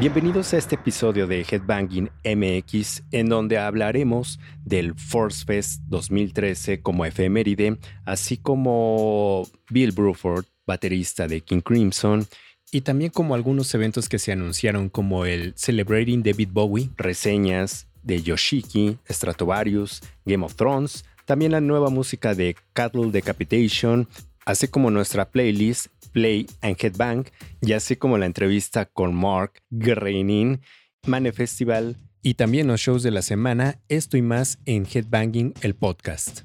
Bienvenidos a este episodio de Headbanging MX, en donde hablaremos del Force Fest 2013 como efeméride, así como Bill Bruford, baterista de King Crimson, y también como algunos eventos que se anunciaron como el Celebrating David Bowie, reseñas de Yoshiki, Stratovarius, Game of Thrones, también la nueva música de Cattle Decapitation, así como nuestra playlist Play and Headbang, y así como la entrevista con Mark Greinin, Mane Festival y también los shows de la semana, esto y más en Headbanging el podcast.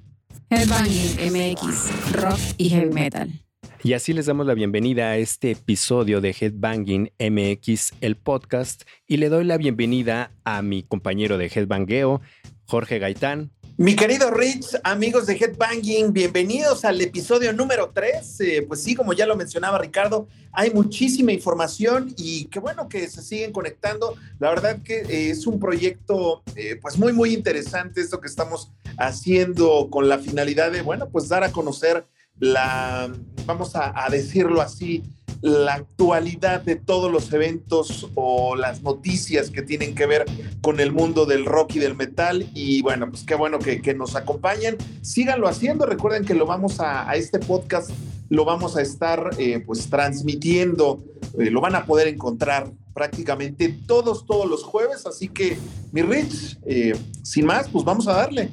Headbanging MX, rock y heavy metal. Y así les damos la bienvenida a este episodio de Headbanging MX, el podcast, y le doy la bienvenida a mi compañero de Headbangueo, Jorge Gaitán. Mi querido Rich, amigos de Headbanging, bienvenidos al episodio número 3. Eh, pues sí, como ya lo mencionaba Ricardo, hay muchísima información y qué bueno que se siguen conectando. La verdad que eh, es un proyecto eh, pues muy, muy interesante esto que estamos haciendo con la finalidad de, bueno, pues dar a conocer la, vamos a, decirlo así, la actualidad de todos los eventos o las noticias que tienen que ver con el mundo del rock y del metal. Y bueno, pues qué bueno que, nos acompañen. Síganlo haciendo. Recuerden que lo vamos a, este podcast, lo vamos a estar eh, pues transmitiendo. Eh, lo van a poder encontrar prácticamente todos, todos los jueves. Así que, mi Rich, eh, sin más, pues vamos a darle.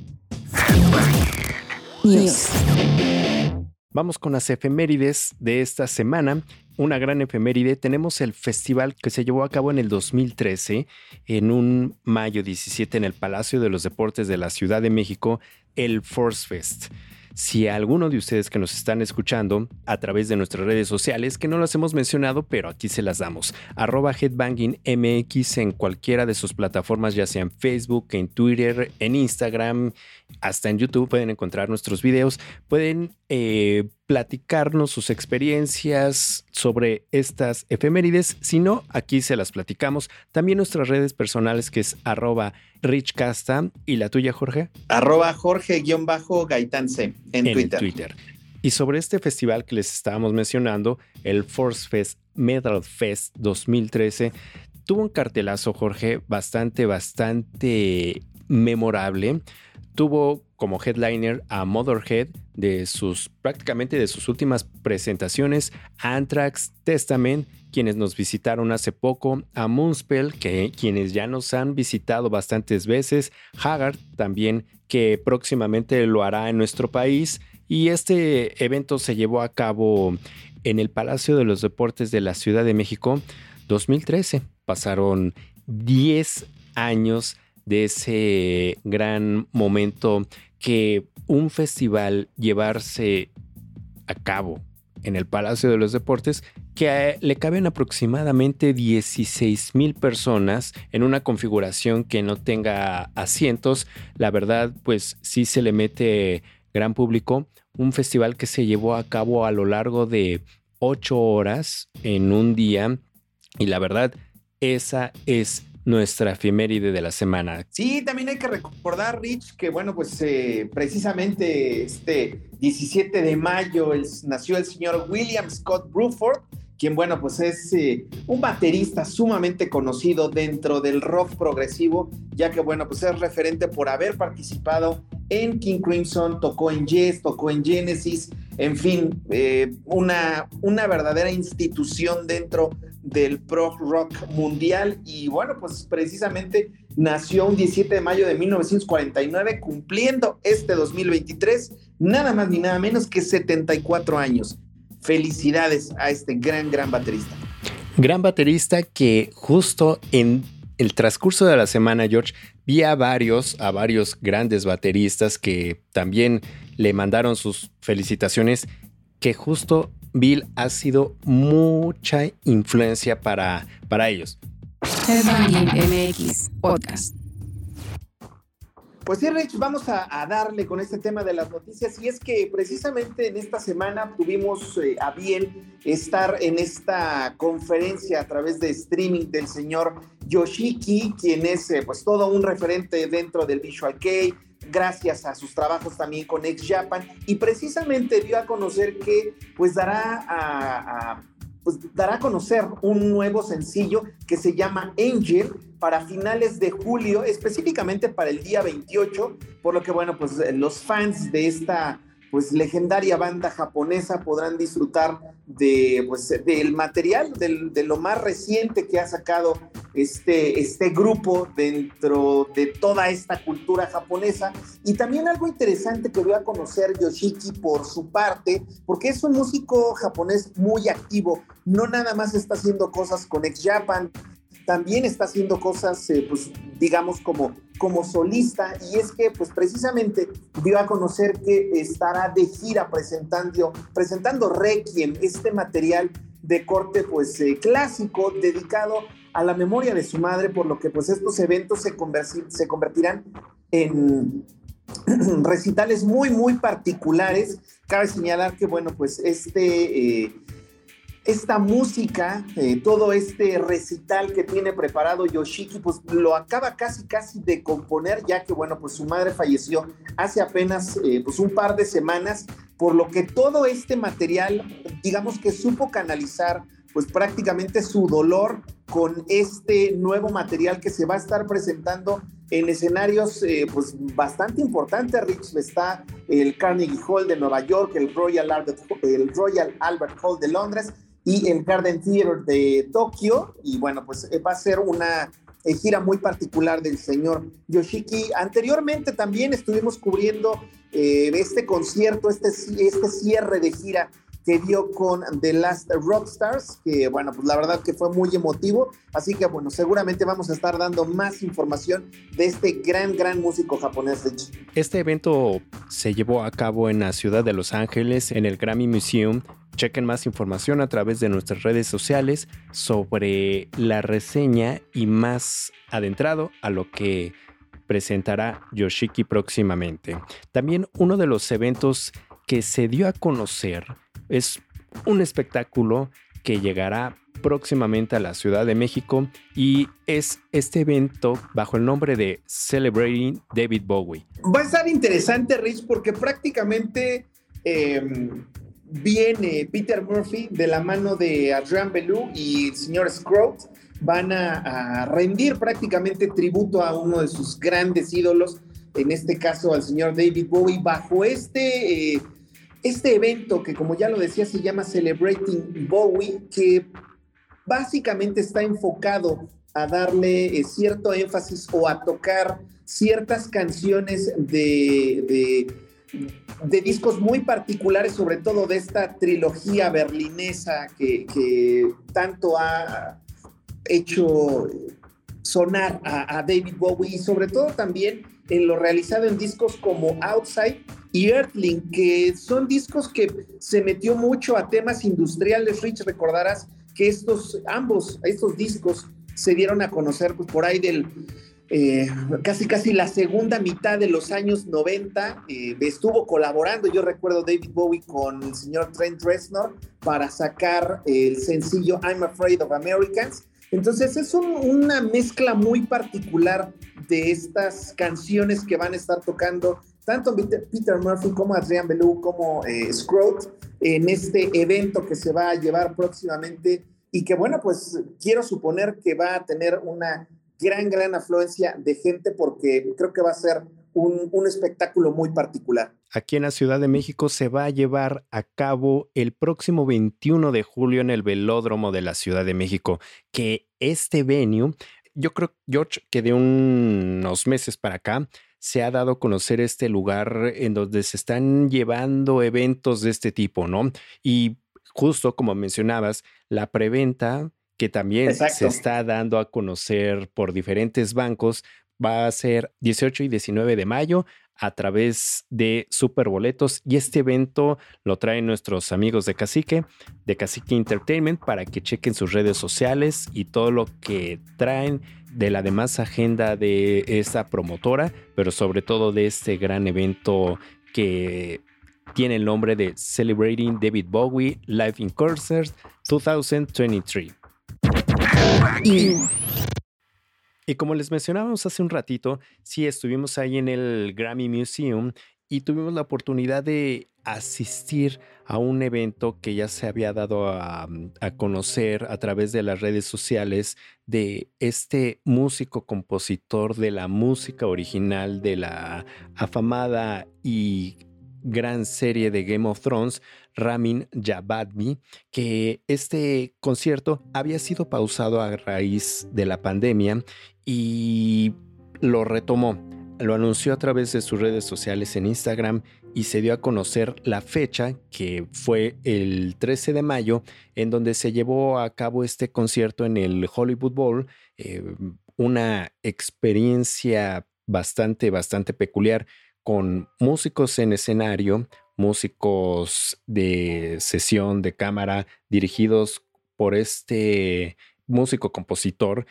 Vamos con las efemérides de esta semana. Una gran efeméride. Tenemos el festival que se llevó a cabo en el 2013, en un mayo 17, en el Palacio de los Deportes de la Ciudad de México, el Force Fest. Si alguno de ustedes que nos están escuchando a través de nuestras redes sociales, que no las hemos mencionado, pero aquí se las damos, arroba headbangingmx en cualquiera de sus plataformas, ya sea en Facebook, en Twitter, en Instagram, hasta en YouTube pueden encontrar nuestros videos, pueden eh, platicarnos sus experiencias sobre estas efemérides. Si no, aquí se las platicamos. También nuestras redes personales que es arroba richcasta y la tuya, Jorge. Arroba Jorge-Gaitance en, en Twitter. Y sobre este festival que les estábamos mencionando, el Force Fest Metal Fest 2013, tuvo un cartelazo, Jorge, bastante, bastante memorable tuvo como headliner a Motherhead de sus prácticamente de sus últimas presentaciones, Anthrax, Testament, quienes nos visitaron hace poco, a Moonspell, que quienes ya nos han visitado bastantes veces, Haggard también, que próximamente lo hará en nuestro país, y este evento se llevó a cabo en el Palacio de los Deportes de la Ciudad de México 2013. Pasaron 10 años de ese gran momento que un festival llevarse a cabo en el Palacio de los Deportes que le caben aproximadamente 16 mil personas en una configuración que no tenga asientos. La verdad, pues sí se le mete gran público. Un festival que se llevó a cabo a lo largo de ocho horas en un día. Y la verdad, esa es nuestra efeméride de la semana. Sí, también hay que recordar, Rich, que bueno, pues eh, precisamente este 17 de mayo nació el señor William Scott Bruford, quien bueno, pues es eh, un baterista sumamente conocido dentro del rock progresivo, ya que bueno, pues es referente por haber participado en King Crimson, tocó en Yes, tocó en Genesis, en fin, eh, una, una verdadera institución dentro del pro rock mundial y bueno, pues precisamente nació un 17 de mayo de 1949, cumpliendo este 2023 nada más ni nada menos que 74 años. Felicidades a este gran, gran baterista. Gran baterista que justo en el transcurso de la semana, George, vi a varios, a varios grandes bateristas que también le mandaron sus felicitaciones, que justo Bill ha sido mucha influencia para, para ellos. MX Podcast. Pues sí, Rich, vamos a, darle con este tema de las noticias. Y es que precisamente en esta semana tuvimos eh, a bien estar en esta conferencia a través de streaming del señor Yoshiki, quien es eh, pues todo un referente dentro del Visual Kei, gracias a sus trabajos también con Ex Japan. Y precisamente dio a conocer que pues dará a pues dará a conocer un nuevo sencillo que se llama Angel para finales de julio, específicamente para el día 28, por lo que bueno, pues los fans de esta pues legendaria banda japonesa podrán disfrutar de pues del material de lo más reciente que ha sacado este, este grupo dentro de toda esta cultura japonesa. Y también algo interesante que voy a conocer Yoshiki por su parte porque es un músico japonés muy activo. No nada más está haciendo cosas con ex Japan también está haciendo cosas, eh, pues digamos, como, como solista, y es que, pues precisamente dio a conocer que estará de gira presentando, presentando Requiem, este material de corte, pues, eh, clásico, dedicado a la memoria de su madre, por lo que, pues, estos eventos se, convertirán en recitales muy, muy particulares. Cabe señalar que, bueno, pues, este... Eh, esta música, eh, todo este recital que tiene preparado Yoshiki, pues lo acaba casi casi de componer, ya que bueno, pues su madre falleció hace apenas eh, pues un par de semanas, por lo que todo este material, digamos que supo canalizar pues prácticamente su dolor con este nuevo material que se va a estar presentando en escenarios eh, pues bastante importantes, Rich, está el Carnegie Hall de Nueva York, el Royal Albert, el Royal Albert Hall de Londres, y el Garden Theater de Tokio. Y bueno, pues eh, va a ser una eh, gira muy particular del señor Yoshiki. Anteriormente también estuvimos cubriendo eh, este concierto, este, este cierre de gira que dio con The Last Rockstars, que bueno, pues la verdad que fue muy emotivo, así que bueno, seguramente vamos a estar dando más información de este gran, gran músico japonés. Este evento se llevó a cabo en la ciudad de Los Ángeles, en el Grammy Museum, Chequen más información a través de nuestras redes sociales sobre la reseña y más adentrado a lo que presentará Yoshiki próximamente. También uno de los eventos que se dio a conocer es un espectáculo que llegará próximamente a la Ciudad de México y es este evento bajo el nombre de Celebrating David Bowie. Va a estar interesante, Rich, porque prácticamente em, viene Peter Murphy de la mano de Adrian Belou y el señor Scrooge van a, rendir prácticamente tributo a uno de sus grandes ídolos, en este caso al señor David Bowie, bajo este, eh, este evento que como ya lo decía se llama Celebrating Bowie, que básicamente está enfocado a darle eh, cierto énfasis o a tocar ciertas canciones de de discos muy particulares, sobre todo de esta trilogía berlinesa que, tanto ha hecho sonar a, David Bowie y sobre todo también en lo realizado en discos como Outside y Earthling, que son discos que se metió mucho a temas industriales. Rich, recordarás que estos, ambos, estos discos se dieron a conocer pues, por ahí del eh, casi casi la segunda mitad de los años 90 eh, estuvo colaborando, yo recuerdo David Bowie con el señor Trent Reznor para sacar el sencillo I'm Afraid of Americans. Entonces es una mezcla muy particular de estas canciones que van a estar tocando tanto Peter Murphy como Adrian Belou como eh, en este evento que se va a llevar próximamente y que bueno, pues quiero suponer que va a tener una gran, gran afluencia de gente porque creo que va a ser un, un, espectáculo muy particular. Aquí en la Ciudad de México se va a llevar a cabo el próximo 21 de julio en el Velódromo de la Ciudad de México, que este venue, yo creo, George, que de unos meses para acá se ha dado a conocer este lugar en donde se están llevando eventos de este tipo, ¿no? Y justo como mencionabas, la preventa que también se está dando a conocer por diferentes bancos, va a ser 18 y 19 de mayo a través de Superboletos y este evento lo traen nuestros amigos de Cacique, de Cacique Entertainment, para que chequen sus redes sociales y todo lo que traen de la demás agenda de esta promotora, pero sobre todo de este gran evento que tiene el nombre de Celebrating David Bowie Live in Concert 2023. Y como les mencionábamos hace un ratito, sí estuvimos ahí en el Grammy Museum y tuvimos la oportunidad de asistir a un evento que ya se había dado a, conocer a través de las redes sociales de este músico compositor de la música original de la afamada y gran serie de Game of Thrones, Ramin Javadvi, que este concierto había sido pausado a raíz de la pandemia y lo retomó. Lo anunció a través de sus redes sociales en Instagram y se dio a conocer la fecha, que fue el 13 de mayo, en donde se llevó a cabo este concierto en el Hollywood Bowl, eh, una experiencia bastante, bastante peculiar con músicos en escenario, músicos de sesión de cámara dirigidos por este músico compositor.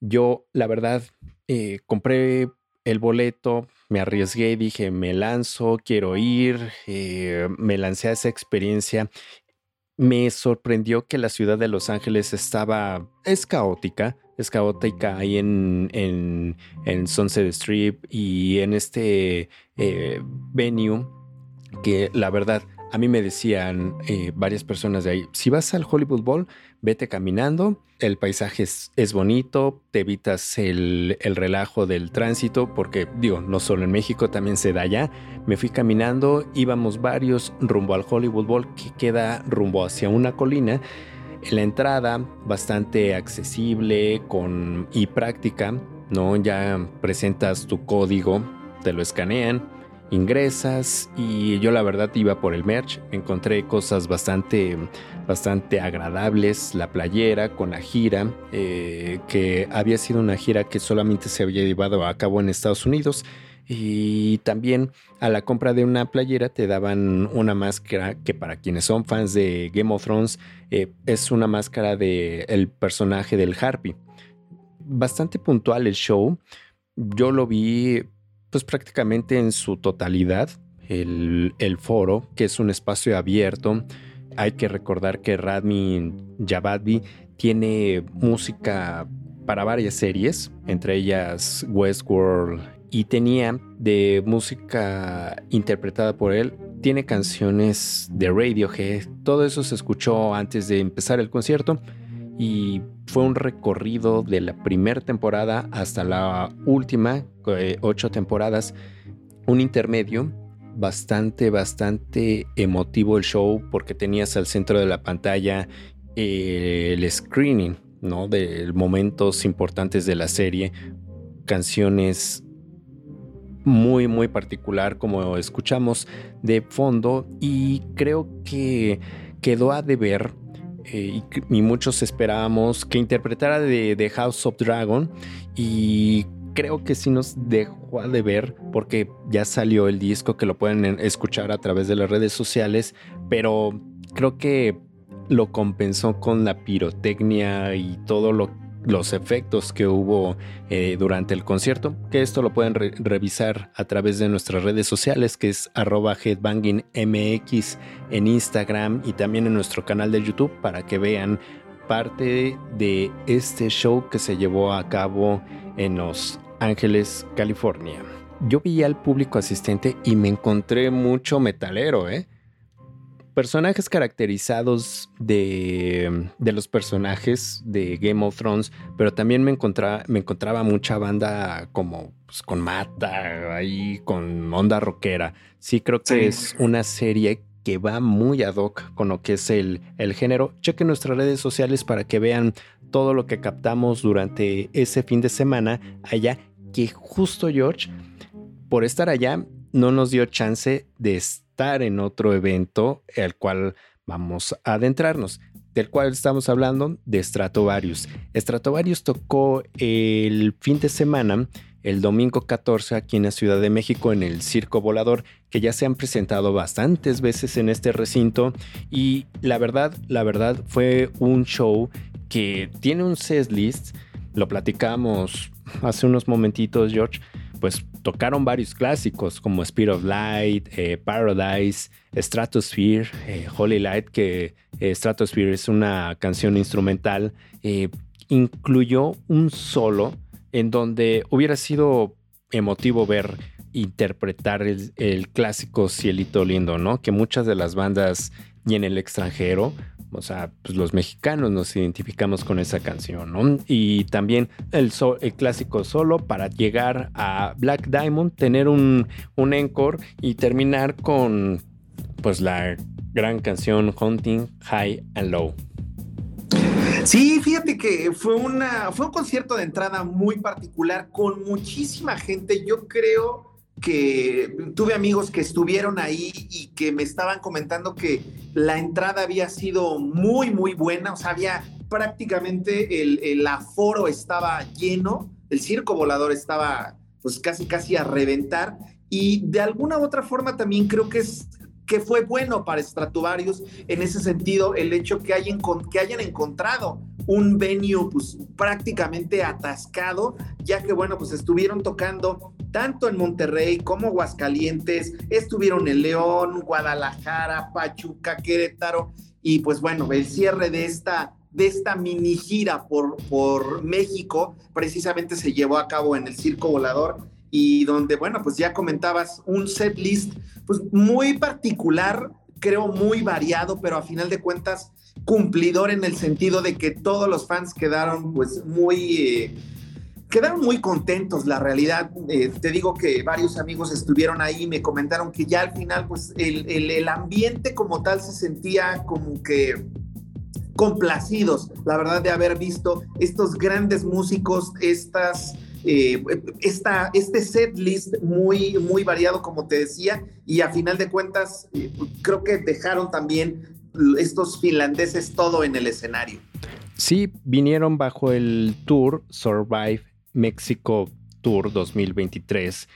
Yo, la verdad, eh, compré el boleto, me arriesgué, dije, me lanzo, quiero ir, eh, me lancé a esa experiencia. Me sorprendió que la ciudad de Los Ángeles estaba, es caótica, es caótica ahí en, en, en Sunset Strip y en este eh, venue que la verdad a mí me decían eh, varias personas de ahí, si vas al Hollywood Bowl, vete caminando, el paisaje es, bonito, te evitas el, relajo del tránsito, porque digo, no solo en México, también se da allá. Me fui caminando, íbamos varios rumbo al Hollywood Bowl, que queda rumbo hacia una colina. En la entrada, bastante accesible con, y práctica, ¿no? Ya presentas tu código, te lo escanean ingresas y yo la verdad iba por el merch, encontré cosas bastante, bastante agradables, la playera con la gira, eh, que había sido una gira que solamente se había llevado a cabo en Estados Unidos. Y también a la compra de una playera te daban una máscara que para quienes son fans de Game of Thrones eh, es una máscara del el personaje del Harpy. Bastante puntual el show. Yo lo vi pues prácticamente en su totalidad el, foro, que es un espacio abierto. Hay que recordar que Radmin Javadvi tiene música para varias series, entre ellas Westworld, y tenía de música interpretada por él, tiene canciones de Radiohead, todo eso se escuchó antes de empezar el concierto y fue un recorrido de la primera temporada hasta la última, eh, ocho temporadas, un intermedio bastante, bastante emotivo el show porque tenías al centro de la pantalla eh, el screening, ¿no? De momentos importantes de la serie, canciones muy, muy particular como escuchamos de fondo y creo que quedó a deber eh, y, muchos esperábamos que interpretara de, House of Dragon y creo que sí nos dejó de ver porque ya salió el disco que lo pueden escuchar a través de las redes sociales, pero creo que lo compensó con la pirotecnia y todo lo los efectos que hubo eh, durante el concierto, que esto lo pueden revisar a través de nuestras redes sociales, que es arroba headbangingmx en Instagram y también en nuestro canal de YouTube para que vean parte de este show que se llevó a cabo en Los Ángeles, California. Yo vi al público asistente y me encontré mucho metalero, ¿eh? Personajes caracterizados de, los personajes de Game of Thrones, pero también me, encontraba, me encontraba mucha banda como pues, con mata, ahí con onda rockera. Sí, creo que es una serie que va muy ad hoc con lo que es el, el género. Chequen nuestras redes sociales para que vean todo lo que captamos durante ese fin de semana allá, que justo George, por estar allá, no nos dio chance de estar en otro evento al cual vamos a adentrarnos, del cual estamos hablando de Stratovarius. Stratovarius tocó el fin de semana, el domingo 14, aquí en la Ciudad de México, en el Circo Volador, que ya se han presentado bastantes veces en este recinto. Y la verdad, la verdad, fue un show que tiene un set list. Lo platicamos hace unos momentitos, George pues tocaron varios clásicos como Speed of Light, eh, Paradise, Stratosphere, eh, Holy Light, que eh, Stratosphere es una canción instrumental, incluyó un solo en donde hubiera sido emotivo ver interpretar el, el, clásico Cielito Lindo, ¿no? Que muchas de las bandas y en el extranjero, o sea, pues los mexicanos nos identificamos con esa canción, ¿no? Y también el, clásico solo para llegar a Black Diamond, tener un, un encore y terminar con pues la gran canción Hunting High and Low. Sí, fíjate que fue, una, fue un concierto de entrada muy particular con muchísima gente. Yo creo que tuve amigos que estuvieron ahí y que me estaban comentando que la entrada había sido muy, muy buena. O sea, había prácticamente el, el aforo estaba lleno, el circo volador estaba pues casi, casi a reventar. Y de alguna u otra forma también creo que es que fue bueno para Stratovarius en ese sentido el hecho que hayan, que hayan encontrado un venue pues prácticamente atascado, ya que bueno, pues estuvieron tocando tanto en Monterrey como Aguascalientes, estuvieron en León, Guadalajara, Pachuca, Querétaro y pues bueno, el cierre de esta de esta mini gira por, por México precisamente se llevó a cabo en el Circo Volador y donde, bueno, pues ya comentabas un set list pues muy particular, creo muy variado, pero a final de cuentas cumplidor en el sentido de que todos los fans quedaron pues muy... Eh, quedaron muy contentos, la realidad. Eh, te digo que varios amigos estuvieron ahí y me comentaron que ya al final, pues el, el, el, ambiente como tal se sentía como que complacidos, la verdad, de haber visto estos grandes músicos, estas eh, esta, este set list muy, muy variado, como te decía, y a final de cuentas, eh, creo que dejaron también estos finlandeses todo en el escenario. Sí, vinieron bajo el tour Survive Mexico Tour 2023.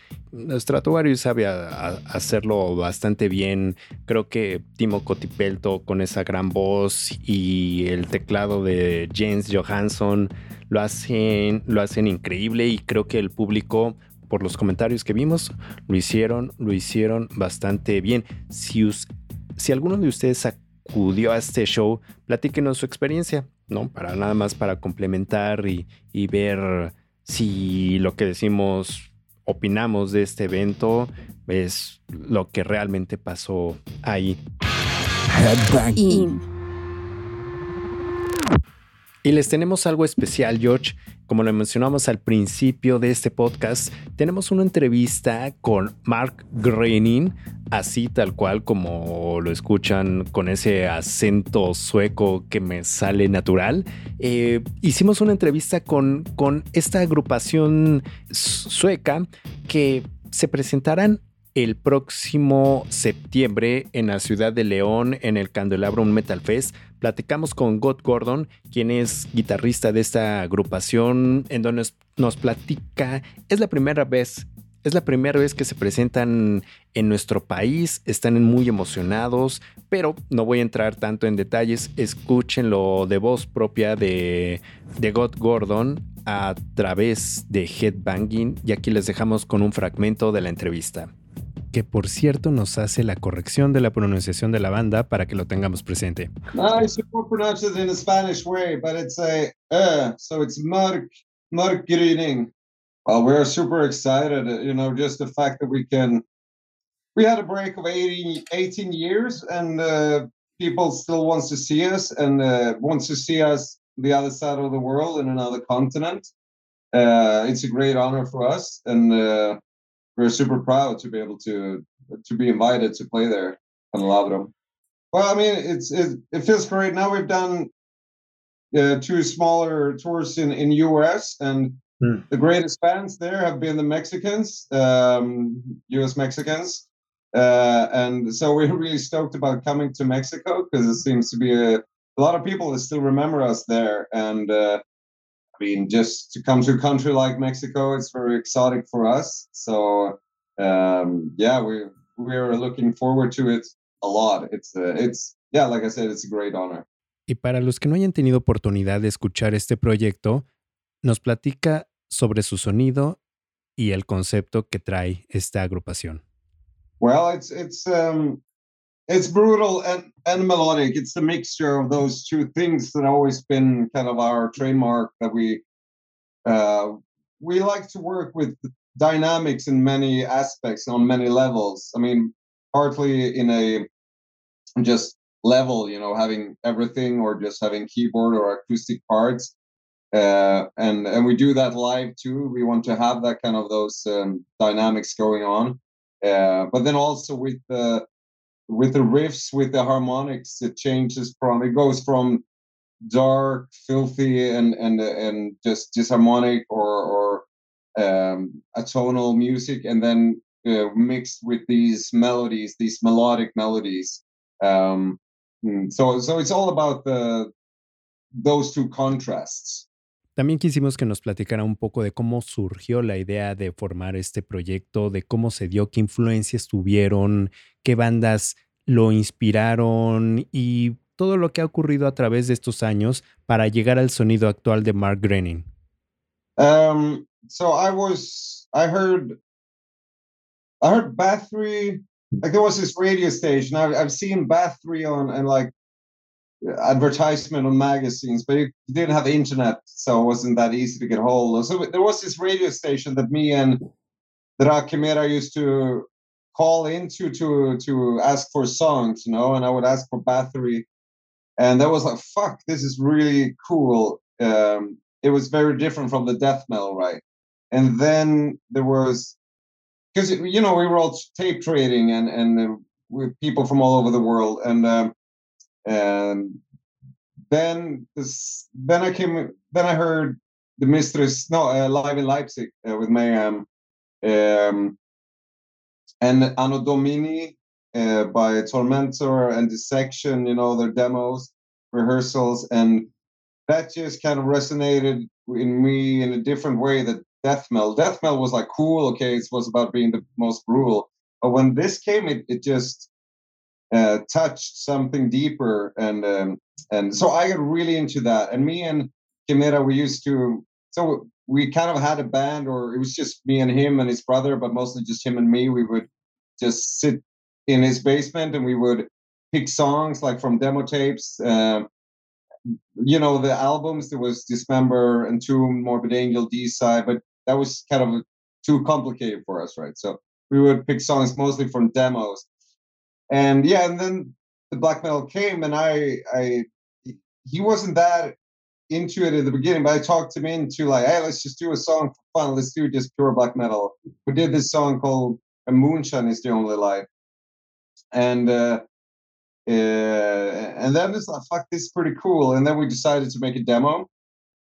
Stratovarius sabe hacerlo bastante bien. Creo que Timo Cotipelto con esa gran voz y el teclado de James Johansson lo hacen, lo hacen increíble y creo que el público por los comentarios que vimos, lo hicieron, lo hicieron bastante bien. Si, si alguno de ustedes acudió a este show, platíquenos su experiencia, ¿no? Para nada más para complementar y, y ver si lo que decimos, opinamos de este evento, es lo que realmente pasó ahí. Y les tenemos algo especial, George. Como lo mencionamos al principio de este podcast, tenemos una entrevista con Mark Groening, así tal cual como lo escuchan con ese acento sueco que me sale natural. Eh, hicimos una entrevista con, con esta agrupación sueca que se presentarán el próximo septiembre en la ciudad de León, en el Candelabro Metal Fest. Platicamos con God Gordon, quien es guitarrista de esta agrupación, en donde nos platica, es la primera vez es la primera vez que se presentan en nuestro país, están muy emocionados, pero no voy a entrar tanto en detalles, escúchenlo de voz propia de, de God Gordon a través de Headbanging y aquí les dejamos con un fragmento de la entrevista. Que por cierto nos hace la corrección de la pronunciación de la banda para que lo tengamos presente. I suppose pronounce it in a Spanish way, but it's a uh, so it's Mark Mark Greening. Well, we're super excited, you know, just the fact that we can. We had a break of 18, 18 years, and uh, people still wants to see us and uh, wants to see us the other side of the world in another continent. Uh, it's a great honor for us, and uh, we're super proud to be able to to be invited to play there on Labrum. Well, I mean, it's it, it feels great. Now we've done uh, two smaller tours in in US, and hmm. the greatest fans there have been the Mexicans, um, US Mexicans, uh, and so we're really stoked about coming to Mexico because it seems to be a, a lot of people that still remember us there, and uh, I mean, just to come to a country like Mexico, it's very exotic for us. So um, yeah, we we're looking forward to it a lot. It's uh, it's yeah, like I said, it's a great honor. Y para los que no hayan tenido oportunidad de escuchar este proyecto, nos platica sobre su sonido y el concepto que trae esta agrupación. Well, it's it's um, it's brutal and, and melodic. It's the mixture of those two things that always been kind of our trademark that we uh, we like to work with dynamics in many aspects on many levels. I mean, partly in a just level, you know, having everything or just having keyboard or acoustic parts. Uh, and and we do that live too. We want to have that kind of those um, dynamics going on. Uh, but then also with the with the riffs, with the harmonics, it changes from it goes from dark, filthy, and and and just disharmonic or or um, atonal music, and then uh, mixed with these melodies, these melodic melodies. Um, mm, so so it's all about the those two contrasts. También quisimos que nos platicara un poco de cómo surgió la idea de formar este proyecto, de cómo se dio, qué influencias tuvieron, qué bandas lo inspiraron y todo lo que ha ocurrido a través de estos años para llegar al sonido actual de Mark Groening. Um, so I was, I heard, I heard Bathory, like there was this radio station. I've, I've seen Bathory on and like advertisement on magazines, but you didn't have internet, so it wasn't that easy to get hold of. So there was this radio station that me and Dra Chimera used to call into to to ask for songs, you know, and I would ask for Bathory, and that was like, fuck, this is really cool. Um, it was very different from the death metal, right? And then there was because you know we were all tape trading and and uh, with people from all over the world, and um, and then this then I came then I heard the Mistress no uh, live in Leipzig uh, with Mayhem. Um, and Anno Domini uh, by Tormentor and Dissection you know their demos rehearsals and that just kind of resonated in me in a different way that death metal. Death metal was like cool okay it was about being the most brutal. But when this came it, it just uh, touched something deeper, and um, and so I got really into that. And me and Kimera, we used to so we kind of had a band, or it was just me and him and his brother, but mostly just him and me. We would just sit in his basement and we would pick songs like from demo tapes. Uh, you know, the albums, there was Dismember and Tomb, Morbid Angel, D side, but that was kind of too complicated for us, right? So we would pick songs mostly from demos and yeah, and then the black metal came, and I, I, he wasn't that into it at the beginning, but I talked him into like, hey, let's just do a song for fun. Let's do just pure black metal. We did this song called "A Moonshine Is the Only Light," and uh, uh, and then it's like, fuck, this is pretty cool. And then we decided to make a demo.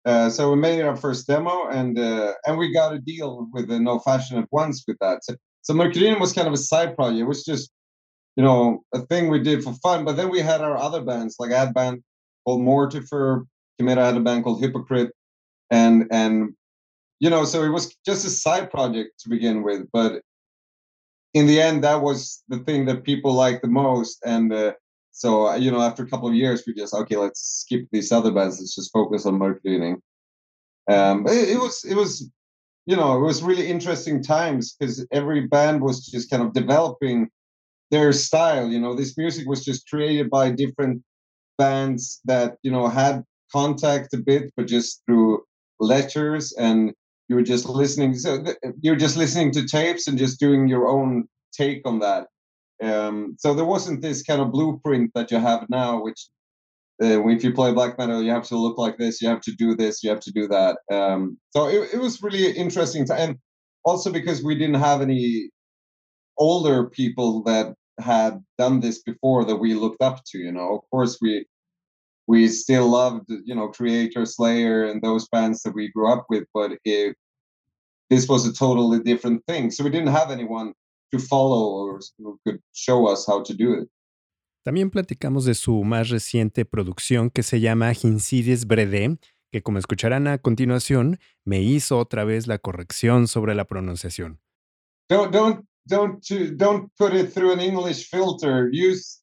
Uh, so we made our first demo, and uh, and we got a deal with the No Fashion at once with that. So, so Mercurium was kind of a side project. It was just you know, a thing we did for fun. But then we had our other bands, like I had a band called Mortifer, Chimera had a band called Hypocrite, and and you know, so it was just a side project to begin with. But in the end, that was the thing that people liked the most. And uh, so, you know, after a couple of years, we just okay, let's skip these other bands. Let's just focus on marketing. Um, it, it was it was you know it was really interesting times because every band was just kind of developing their style. You know, this music was just created by different bands that you know had contact a bit, but just through letters, and you were just listening. So you're just listening to tapes and just doing your own take on that. Um, so there wasn't this kind of blueprint that you have now, which uh, if you play black metal, you have to look like this, you have to do this, you have to do that. Um, so it, it was really interesting, to, and also because we didn't have any older people that had done this before that we looked up to you know? Of course we we still loved you know creator slayer and those bands that we grew up with but it, this was a totally different thing. So we didn't have anyone to follow or who could show us how to do it. También platicamos de su más reciente producción que se llama Hinsides Brede, que como escucharán a continuación, me hizo otra vez la corrección sobre la pronunciación. Don't, don't don't don't put it through an English filter. Use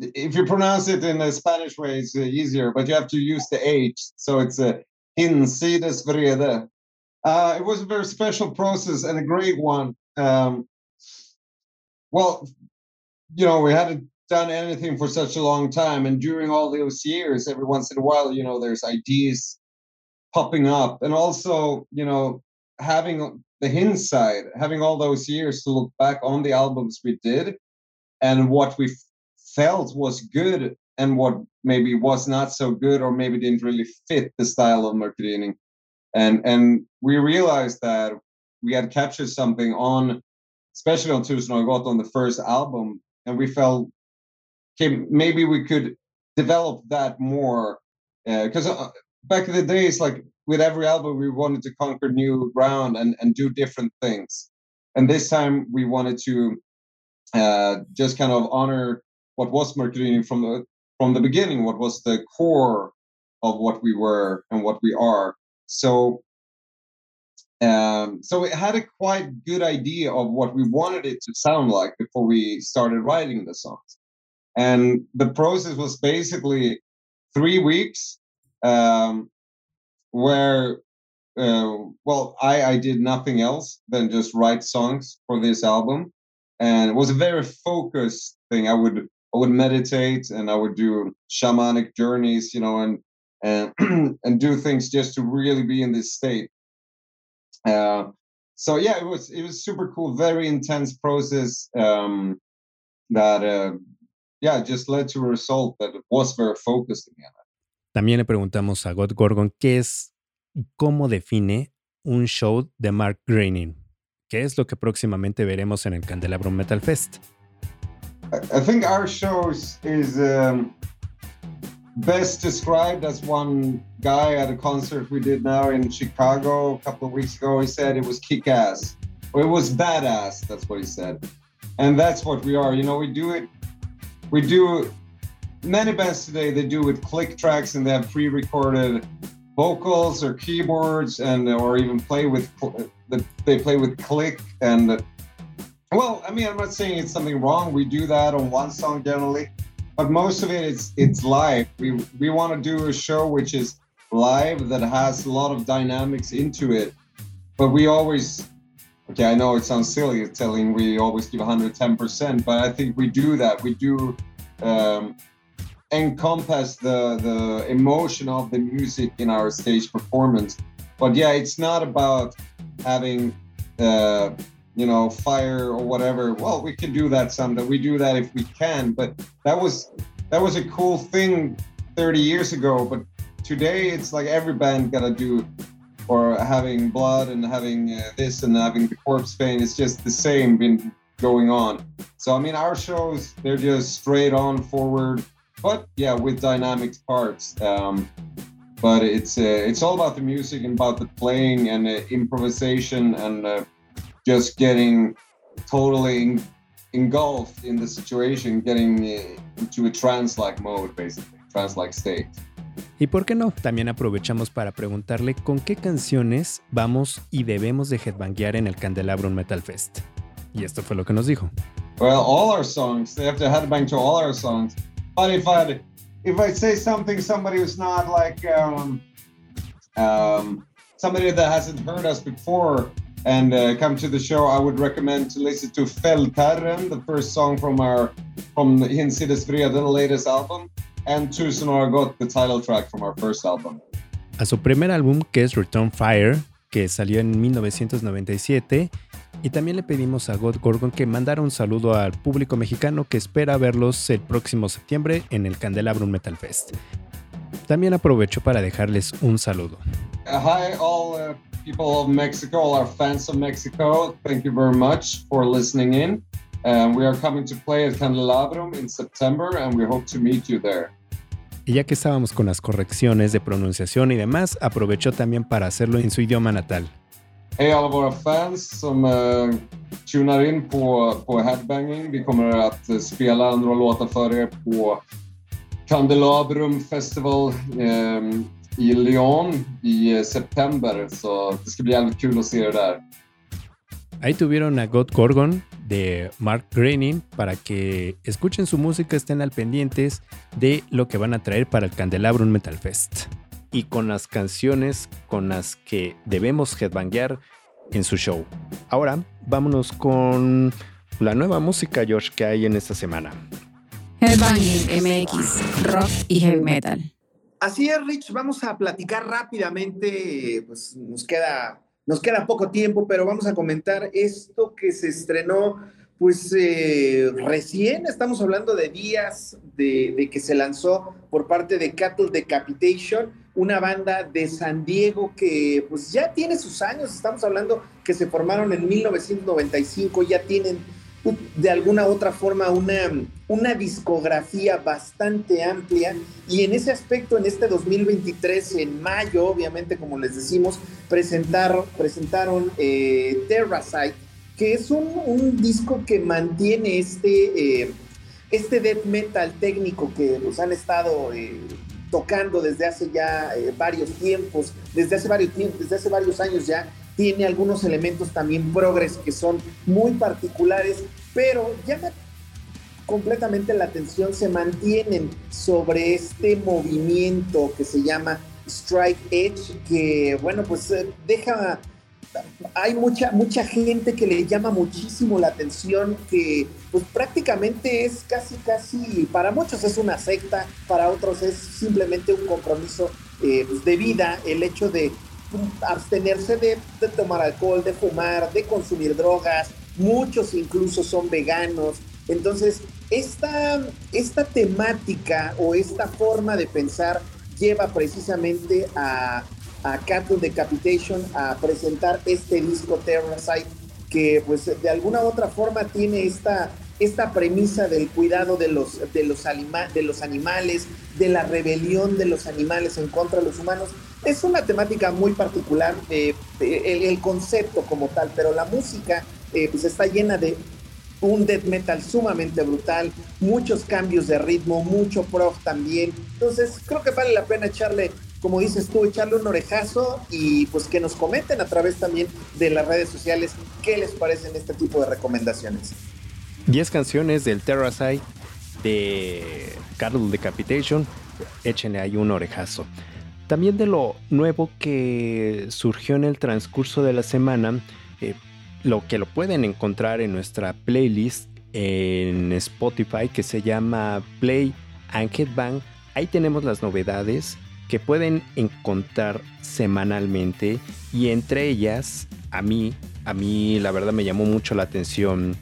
if you pronounce it in a Spanish way, it's uh, easier, but you have to use the H. So it's a hinsides vrede. Uh, it was a very special process and a great one. Um, well, you know, we hadn't done anything for such a long time, and during all those years, every once in a while, you know, there's ideas popping up, and also, you know, having the hindsight, having all those years to look back on the albums we did and what we felt was good and what maybe was not so good or maybe didn't really fit the style of Mercury and and we realized that we had captured something on especially on Tusen I got on the first album and we felt okay maybe we could develop that more because uh, uh, back in the days like with every album we wanted to conquer new ground and and do different things and this time we wanted to uh, just kind of honor what was Mercury from the from the beginning, what was the core of what we were and what we are. So um, so it had a quite good idea of what we wanted it to sound like before we started writing the songs. And the process was basically three weeks um, where, uh, well, I, I did nothing else than just write songs for this album. And it was a very focused thing. I would I would meditate and I would do shamanic journeys, you know, and and and do things just to really be in this state. Uh, so yeah, it was it was super cool, very intense process um, that uh, yeah just led to a result that was very focused again. También le preguntamos a God Gorgon qué es y cómo define un show de Mark Groening. ¿Qué es lo que próximamente veremos en el Candelabrum Metal Fest? I think our shows is um, best described as one guy at a concert we did now in Chicago a couple of weeks ago. He said it was kick ass, or it was badass. That's what he said, and that's what we are. You know, we do it. We do many bands today. They do with click tracks and they have pre-recorded vocals or keyboards and or even play with they play with click and well, I mean, I'm not saying it's something wrong. We do that on one song generally, but most of it it's it's live. We we want to do a show which is live that has a lot of dynamics into it, but we always okay. I know it sounds silly telling we always give 110 percent, but I think we do that. We do um, encompass the the emotion of the music in our stage performance. But yeah, it's not about having. Uh, you know, fire or whatever. Well, we can do that someday. We do that if we can. But that was that was a cool thing 30 years ago. But today it's like every band gotta do or having blood and having uh, this and having the corpse paint. It's just the same been going on. So I mean, our shows they're just straight on forward, but yeah, with dynamic parts. Um, but it's uh, it's all about the music and about the playing and uh, improvisation and uh, just getting totally engulfed in the situation, getting eh, into a trance-like mode, basically, trance-like state. Y por qué no, también aprovechamos para preguntarle con qué canciones vamos y debemos de headbanguear en el Candelabrum Metal Fest. Y esto fue lo que nos dijo. Well, all our songs, they have to headbang to all our songs. But if I if I say something, somebody who's not like um, um, somebody that hasn't heard us before, and uh, come to the show, I would recommend to listen to Fältherren, the first song from our from Hinsides the latest album, and Tusen har got the title track from our first album. A su primer álbum, que es Return Fire, que salió en 1997, y también le pedimos a God Gorgon que mandara un saludo al público mexicano que espera verlos el próximo septiembre en el Candelabrum Metal Fest. También aprovecho para dejarles un saludo. Uh, hi all uh, people of Mexico, all our fans of Mexico. Thank you very much for listening in. And we are coming to play at Candelabrum in September and we hope to meet you there. Y ya que estábamos con las correcciones de pronunciación y demás, aprovechó también para hacerlo en su idioma natal. Hej alla våra fans som uh, tunar in på, på Headbanging. Vi kommer att spela några låtar för er på Candelabrum Festival um, i Lyon i eh, september, så det ska bli jävligt kul att se det där. Ahí tuvieron a God Gorgon de Mark Groening para que escuchen su música, estén al pendientes de lo que van a traer para el Candelabrum Metal Fest. Y con las canciones con las que debemos headbanguear en su show. Ahora, vámonos con la nueva música, Josh, que hay en esta semana. Headbanging MX, rock y heavy metal. Así es, Rich. Vamos a platicar rápidamente. Pues nos queda nos queda poco tiempo, pero vamos a comentar esto que se estrenó pues eh, recién estamos hablando de días de, que se lanzó por parte de Cattle Decapitation, una banda de San Diego que pues ya tiene sus años, estamos hablando que se formaron en 1995, ya tienen de alguna otra forma una, una discografía bastante amplia y en ese aspecto en este 2023 en mayo obviamente como les decimos presentaron, presentaron eh, Terracite que es un, disco que mantiene este, eh, este death metal técnico que nos han estado eh, tocando desde hace ya eh, varios tiempos, desde hace varios tiempos, desde hace varios años ya, tiene algunos elementos también progres que son muy particulares, pero llama completamente la atención, se mantienen sobre este movimiento que se llama Strike Edge, que bueno, pues deja hay mucha, mucha gente que le llama muchísimo la atención, que pues prácticamente es casi, casi, para muchos es una secta, para otros es simplemente un compromiso eh, pues, de vida, el hecho de abstenerse de, tomar alcohol, de fumar, de consumir drogas, muchos incluso son veganos. Entonces, esta, esta temática o esta forma de pensar lleva precisamente a a Cattle Decapitation a presentar este disco Terracite que pues de alguna u otra forma tiene esta, esta premisa del cuidado de los, de, los de los animales, de la rebelión de los animales en contra de los humanos. Es una temática muy particular, eh, el, concepto como tal, pero la música eh, pues está llena de un death metal sumamente brutal, muchos cambios de ritmo, mucho prog también. Entonces creo que vale la pena echarle como dices tú, echarle un orejazo y pues que nos comenten a través también de las redes sociales qué les parecen este tipo de recomendaciones. 10 canciones del Terracite de Carl Decapitation, échenle ahí un orejazo. También de lo nuevo que surgió en el transcurso de la semana, eh, lo que lo pueden encontrar en nuestra playlist en Spotify que se llama Play and Headbang. Ahí tenemos las novedades que pueden encontrar semanalmente y entre ellas a mí, a mí la verdad me llamó mucho la atención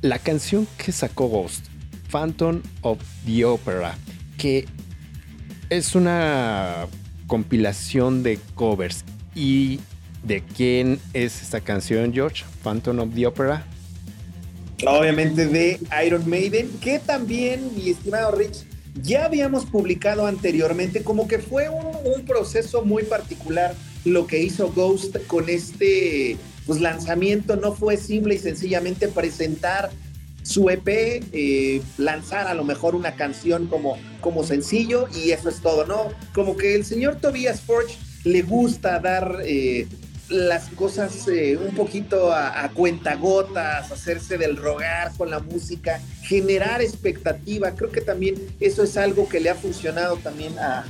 la canción que sacó Ghost, Phantom of the Opera, que es una compilación de covers y de quién es esta canción, George, Phantom of the Opera. Obviamente de Iron Maiden, que también, mi estimado Rich, ya habíamos publicado anteriormente, como que fue un, proceso muy particular lo que hizo Ghost con este pues, lanzamiento. No fue simple y sencillamente presentar su EP, eh, lanzar a lo mejor una canción como, como sencillo y eso es todo, ¿no? Como que el señor Tobias Forge le gusta dar eh, las cosas eh, un poquito a, cuentagotas, hacerse del rogar con la música, generar expectativa. Creo que también eso es algo que le ha funcionado también a,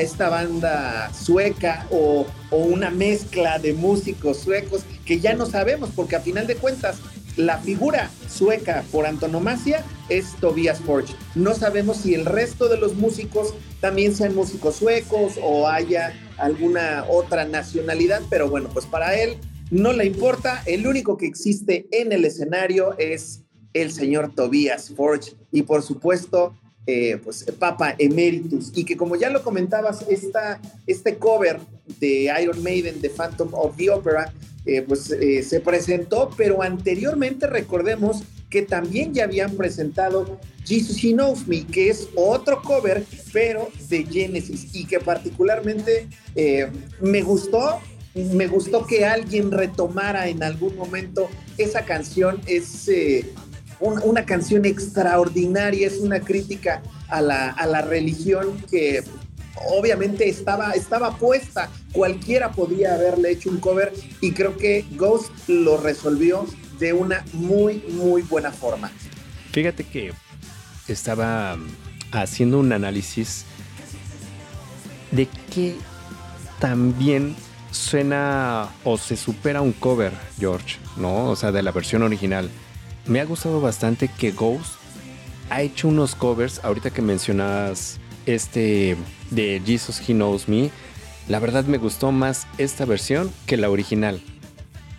esta banda sueca o, o, una mezcla de músicos suecos que ya no sabemos, porque a final de cuentas la figura sueca por antonomasia es Tobias Forge. No sabemos si el resto de los músicos también sean músicos suecos o haya alguna otra nacionalidad, pero bueno, pues para él no le importa, el único que existe en el escenario es el señor Tobias Forge y por supuesto eh, pues Papa Emeritus y que como ya lo comentabas esta, este cover de Iron Maiden de Phantom of the Opera eh, pues eh, se presentó pero anteriormente recordemos que también ya habían presentado Jesus He Knows Me, que es otro cover, pero de Genesis, y que particularmente eh, me gustó, me gustó que alguien retomara en algún momento esa canción, es una canción extraordinaria, es una crítica a la, a la religión que obviamente estaba, estaba puesta, cualquiera podía haberle hecho un cover y creo que Ghost lo resolvió de una muy, muy buena forma. Fíjate que estaba haciendo un análisis de que también suena o se supera un cover, George, ¿no? O sea, de la versión original. Me ha gustado bastante que Ghost ha hecho unos covers, ahorita que mencionas este de Jesus He Knows Me, la verdad me gustó más esta versión que la original.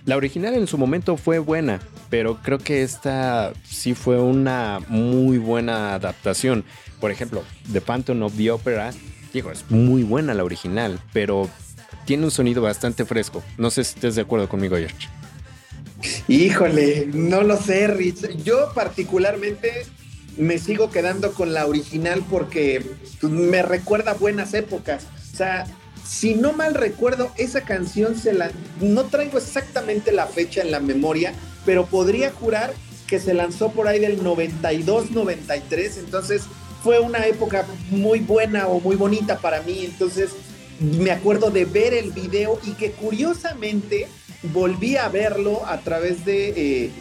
La original en su momento fue buena, pero creo que esta sí fue una muy buena adaptación. Por ejemplo, The Phantom of the Opera, digo, es muy buena la original, pero tiene un sonido bastante fresco. No sé si estés de acuerdo conmigo, George. Híjole, no lo sé, Rich. Yo particularmente me sigo quedando con la original porque pues, me recuerda buenas épocas. O sea, si no mal recuerdo, esa canción se la. No traigo exactamente la fecha en la memoria, pero podría jurar que se lanzó por ahí del 92-93. Entonces fue una época muy buena o muy bonita para mí. Entonces me acuerdo de ver el video y que curiosamente volví a verlo a través de. Eh,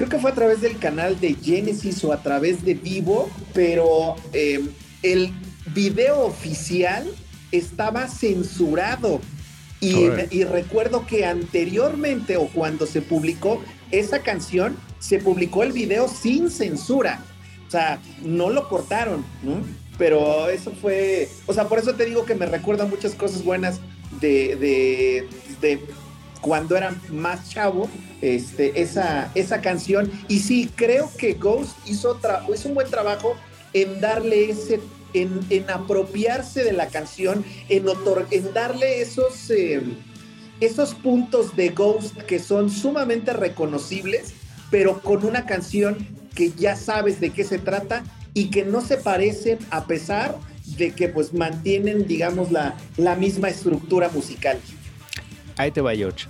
creo que fue a través del canal de Genesis o a través de Vivo, pero eh, el video oficial estaba censurado. Y, y, recuerdo que anteriormente o cuando se publicó esa canción, se publicó el video sin censura. O sea, no lo cortaron, ¿no? Pero eso fue, o sea, por eso te digo que me recuerda muchas cosas buenas de, de, de cuando era más chavo, este, esa, esa canción. Y sí, creo que Ghost hizo, hizo un buen trabajo en darle ese en, apropiarse de la canción, en, en darle esos, em, esos puntos de Ghost que son sumamente reconocibles, pero con una canción que ya sabes de qué se trata y que no se parecen a pesar de que pues mantienen, digamos, la, la misma estructura musical. Ahí te va, George.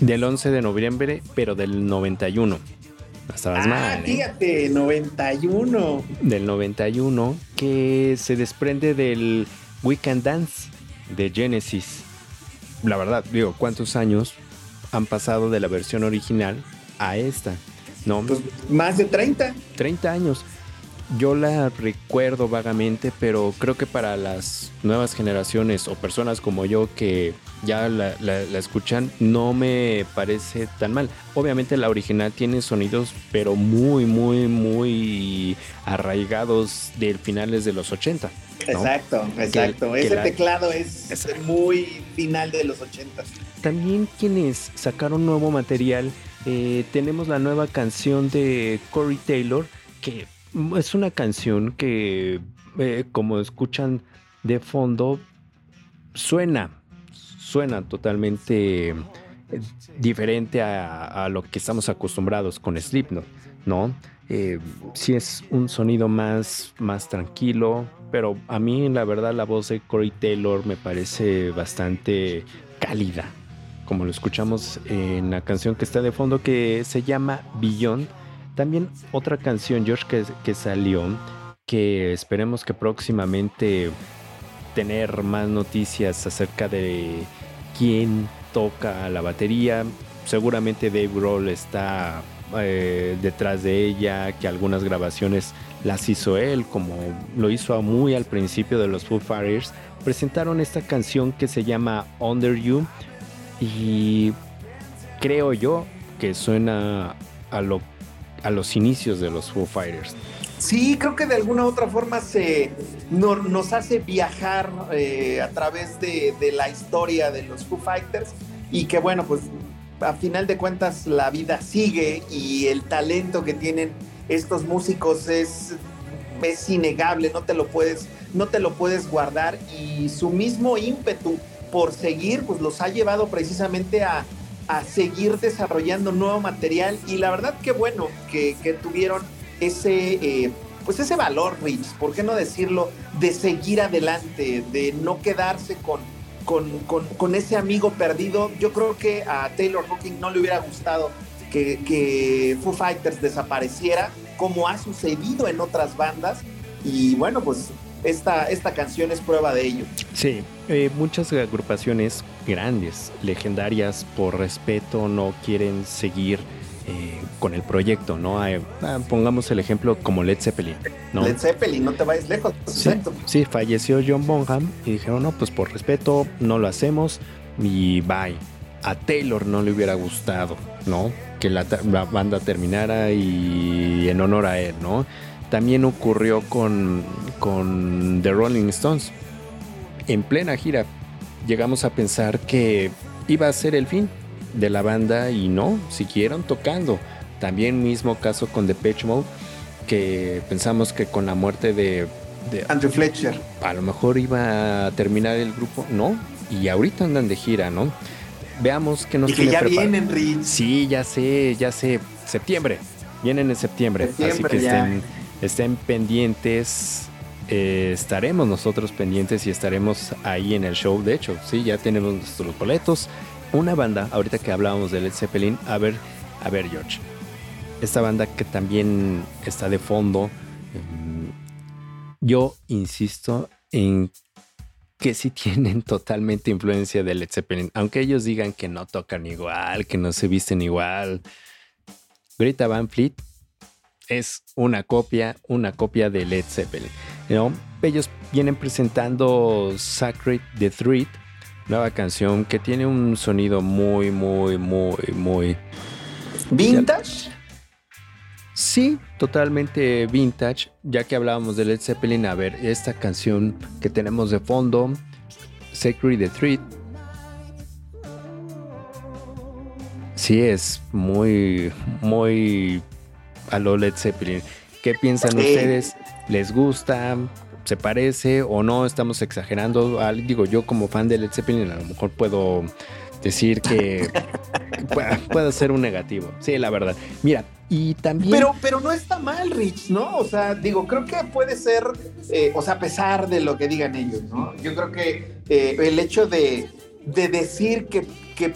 Del 11 de noviembre, pero del 91 estabas ah, mal. ¿eh? Fíjate, 91. Del 91, que se desprende del Weekend Dance de Genesis. La verdad, digo, ¿cuántos años han pasado de la versión original a esta? No. Pues más de 30. 30 años. Yo la recuerdo vagamente, pero creo que para las nuevas generaciones o personas como yo que ya la, escuchan, no me parece tan mal. Obviamente la original tiene sonidos, pero muy, muy, muy arraigados de finales de los 80. Exacto, exacto. Ese teclado es muy final de los 80. También quienes sacaron nuevo material, eh, tenemos la nueva canción de Corey Taylor, que es una canción que, eh, como escuchan de fondo, suena, suena totalmente eh, diferente a, lo que estamos acostumbrados con Slipknot, ¿no? Eh, sí es un sonido más, más tranquilo, pero a mí la verdad la voz de Corey Taylor me parece bastante cálida, como lo escuchamos en la canción que está de fondo que se llama Beyond también otra canción, George, que, salió, que esperemos que próximamente tener más noticias acerca de quién toca la batería. Seguramente Dave Grohl está eh, detrás de ella, que algunas grabaciones las hizo él, como lo hizo muy al principio de los Foo Fighters. Presentaron esta canción que se llama Under You y creo yo que suena a lo a los inicios de los Foo Fighters. Sí, creo que de alguna u otra forma se nos hace viajar eh, a través de, la historia de los Foo Fighters y que bueno, pues a final de cuentas la vida sigue y el talento que tienen estos músicos es, es innegable, no te lo puedes, no te lo puedes guardar y su mismo ímpetu por seguir pues los ha llevado precisamente a, a seguir desarrollando nuevo material y la verdad que bueno que, tuvieron ese, eh, pues ese valor, Rich, ¿por qué no decirlo? De seguir adelante, de no quedarse con, con, ese amigo perdido. Yo creo que a Taylor Hawking no le hubiera gustado que, que Foo Fighters desapareciera, como ha sucedido en otras bandas. Y bueno, pues esta, esta canción es prueba de ello. Sí, eh, muchas agrupaciones grandes, legendarias, por respeto no quieren seguir eh, con el proyecto, ¿no? Ah, pongamos el ejemplo como Led Zeppelin, ¿no? Led Zeppelin, no te vayas lejos. Sí, sí, falleció John Bonham y dijeron, no, pues por respeto no lo hacemos y bye. A Taylor no le hubiera gustado, ¿no? Que la, la banda terminara y en honor a él, ¿no? También ocurrió con, con The Rolling Stones. En plena gira llegamos a pensar que iba a ser el fin, de la banda y no, siguieron tocando. También mismo caso con Depeche Mode, que pensamos que con la muerte de, de Andrew Fletcher. a lo mejor iba a terminar el grupo, no, y ahorita andan de gira, ¿no? Veamos qué nos Y que tiene ya vienen. Sí, ya sé, ya sé. Septiembre. Vienen en septiembre. Septiembre, así que estén pendientes. Eh, estaremos nosotros pendientes y estaremos ahí en el show. De hecho, sí, ya tenemos nuestros boletos. Una banda, ahorita que hablábamos de Led Zeppelin, a ver, a ver, George. Esta banda que también está de fondo. em, yo insisto en que sí tienen totalmente influencia de Led Zeppelin, aunque ellos digan que no tocan igual, que no se visten igual. Greta Van Fleet es una copia, una copia de Led Zeppelin. ¿No? Ellos vienen presentando Sacred the Threat, nueva canción que tiene un sonido muy, muy, muy, muy Vintage. Sí, totalmente vintage, ya que hablábamos de Led Zeppelin. A ver, esta canción que tenemos de fondo, Sacred the Treat. Sí, es muy, muy a lo Led Zeppelin. ¿Qué piensan Sí. ustedes? ¿Les gusta? ¿Se parece o no? Estamos exagerando. Digo, yo como fan de Led Zeppelin a lo mejor puedo decir que puede, puede ser un negativo. Sí, la verdad. Mira, y también... Pero, pero no está mal, Rich, ¿no? O sea, digo, creo que puede ser, eh, o sea, a pesar de lo que digan ellos, ¿no? Yo creo que eh, el hecho de, de decir que, que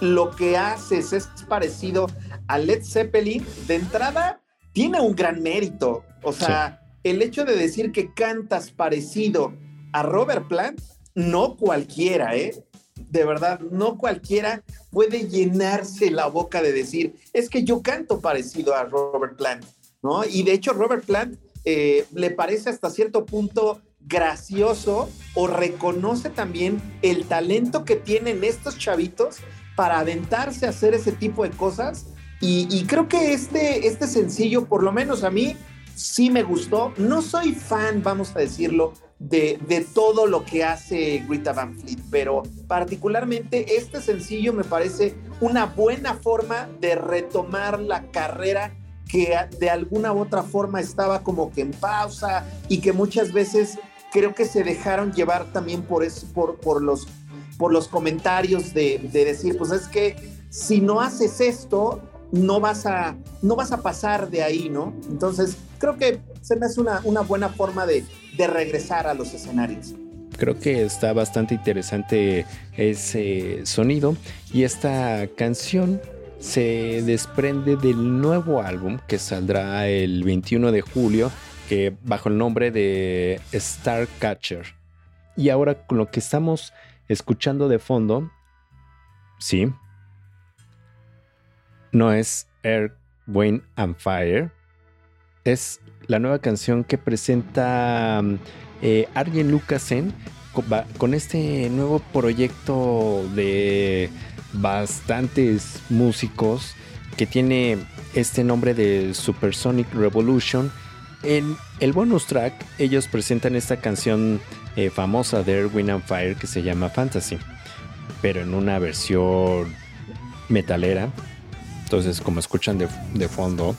lo que haces es parecido a Led Zeppelin, de entrada, tiene un gran mérito. O sea, el hecho de decir que cantas parecido a Robert Plant, no cualquiera, ¿eh? De verdad, no cualquiera puede llenarse la boca de decir, es que yo canto parecido a Robert Plant, ¿no? Y de hecho, Robert Plant eh, le parece hasta cierto punto gracioso o reconoce también el talento que tienen estos chavitos para aventarse a hacer ese tipo de cosas. Y, y creo que este, este sencillo, por lo menos a mí, sí me gustó. No soy fan, vamos a decirlo, de, de, todo lo que hace Greta Van Fleet, pero particularmente este sencillo me parece una buena forma de retomar la carrera que de alguna u otra forma estaba como que en pausa y que muchas veces creo que se dejaron llevar también por, eso, por, por, los, por los comentarios de, de decir, pues es que si no haces esto, no vas a, no vas a pasar de ahí, ¿no? Entonces, creo que se me hace una, una buena forma de, de regresar a los escenarios. Creo que está bastante interesante ese sonido y esta canción se desprende del nuevo álbum que saldrá el 21 de julio que bajo el nombre de Starcatcher. Y ahora con lo que estamos escuchando de fondo, sí, no es Air, Wind and Fire, es la nueva canción que presenta eh, Arjen Lucasen con, este nuevo proyecto de bastantes músicos que tiene este nombre de Supersonic Revolution. En el bonus track ellos presentan esta canción eh, famosa de Air, Wind and Fire que se llama Fantasy, pero en una versión metalera. Entonces, como escuchan de, de fondo,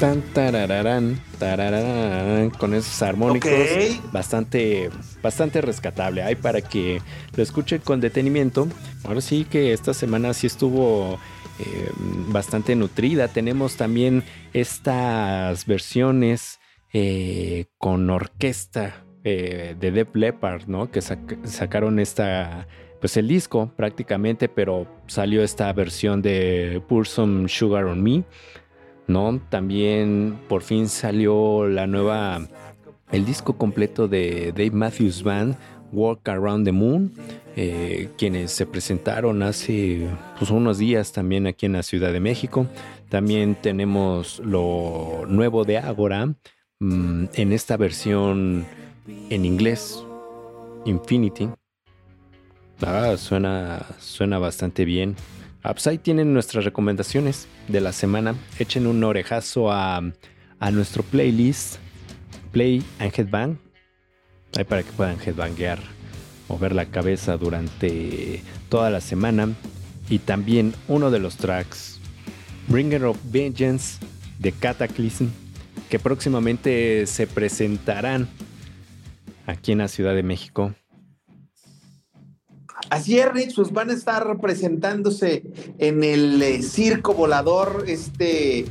tan tarararán, tarararán, con esos armónicos okay. bastante bastante rescatable. Hay para que lo escuchen con detenimiento. Ahora sí que esta semana sí estuvo eh, bastante nutrida. Tenemos también estas versiones eh, con orquesta eh, de Def Leppard no que sac sacaron esta pues el disco prácticamente pero salió esta versión de Pour Sugar on Me ¿no? También por fin salió la nueva, el disco completo de Dave Matthews Band, Walk Around the Moon, eh, quienes se presentaron hace pues, unos días también aquí en la Ciudad de México. También tenemos lo nuevo de Agora mmm, en esta versión en inglés, Infinity. Ah, suena, suena bastante bien. Ah, pues ahí tienen nuestras recomendaciones de la semana. Echen un orejazo a, a nuestro playlist Play and Headbang. Ahí para que puedan headbanguear, mover la cabeza durante toda la semana. Y también uno de los tracks, Bringer of Vengeance de Cataclysm, que próximamente se presentarán aquí en la Ciudad de México. Así es, Rich, pues van a estar presentándose en el eh, Circo Volador este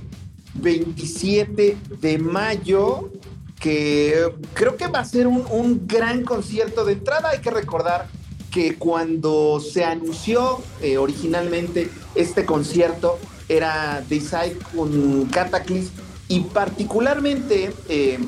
27 de mayo, que creo que va a ser un, gran concierto. De entrada hay que recordar que cuando se anunció eh, originalmente este concierto era Dayside con Cataclysm y particularmente eh,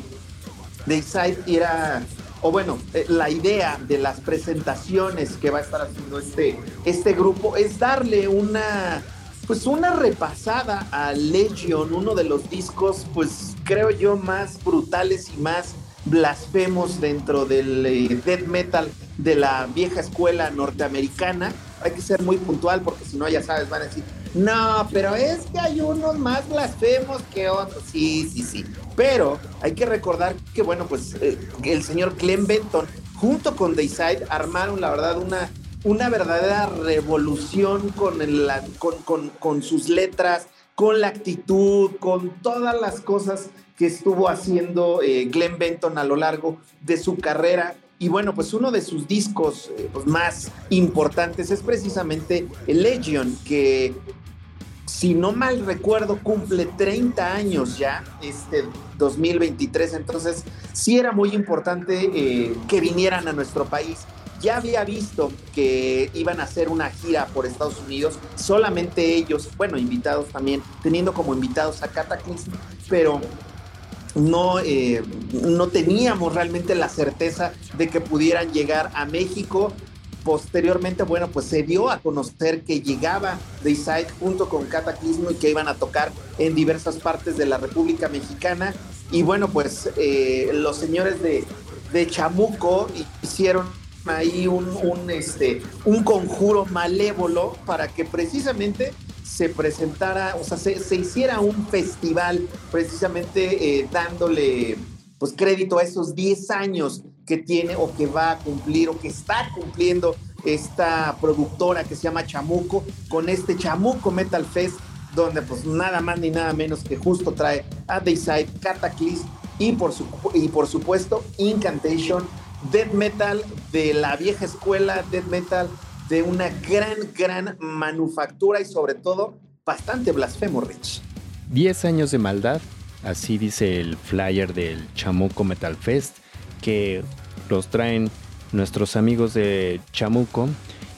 Dayside era o bueno, eh, la idea de las presentaciones que va a estar haciendo este, este grupo es darle una, pues una repasada a Legion, uno de los discos, pues creo yo, más brutales y más blasfemos dentro del eh, death metal de la vieja escuela norteamericana. Hay que ser muy puntual porque si no, ya sabes, van a decir, no, pero es que hay unos más blasfemos que otros. Sí, sí, sí. Pero hay que recordar que, bueno, pues eh, el señor Clem Benton, junto con Dayside, armaron, la verdad, una, una verdadera revolución con, con, con, sus letras, con la actitud, con todas las cosas que estuvo haciendo eh, Glenn Benton a lo largo de su carrera. Y bueno, pues uno de sus discos eh, pues, más importantes es precisamente Legion, que si no mal recuerdo, cumple 30 años ya, este 2023, entonces sí era muy importante eh, que vinieran a nuestro país. Ya había visto que iban a hacer una gira por Estados Unidos, solamente ellos, bueno, invitados también, teniendo como invitados a Cataclysm, pero no, eh, no teníamos realmente la certeza de que pudieran llegar a México Posteriormente, bueno, pues se dio a conocer que llegaba Dayside junto con Cataclismo y que iban a tocar en diversas partes de la República Mexicana. Y bueno, pues eh, los señores de, de Chamuco hicieron ahí un, un, este, un conjuro malévolo para que precisamente se presentara, o sea, se, hiciera un festival precisamente eh, dándole pues crédito a esos 10 años que tiene o que va a cumplir o que está cumpliendo esta productora que se llama Chamuco con este Chamuco Metal Fest donde pues nada más ni nada menos que justo trae a Dayside, Cataclysm y por, y por supuesto Incantation, Death Metal de la vieja escuela, Death Metal de una gran, gran manufactura y sobre todo bastante blasfemo, Rich. 10 años de maldad, así dice el flyer del Chamuco Metal Fest que los traen nuestros amigos de Chamuco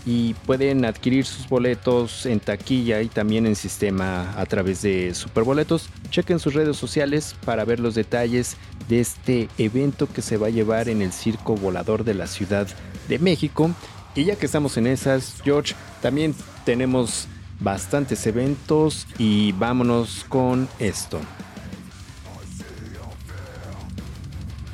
y pueden adquirir sus boletos en taquilla y también en sistema a través de Superboletos. Chequen sus redes sociales para ver los detalles de este evento que se va a llevar en el Circo Volador de la Ciudad de México. Y ya que estamos en esas, George, también tenemos bastantes eventos y vámonos con esto.